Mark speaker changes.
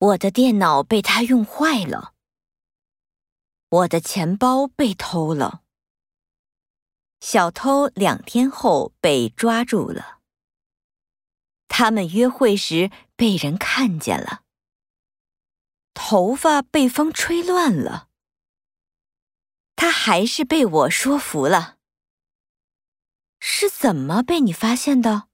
Speaker 1: 我的电脑被他用坏了。我的钱包被偷了。小偷两天后被抓住了。他们约会时被人看见了。头发被风吹乱了。他还是被我说服了。是怎么被你发现的？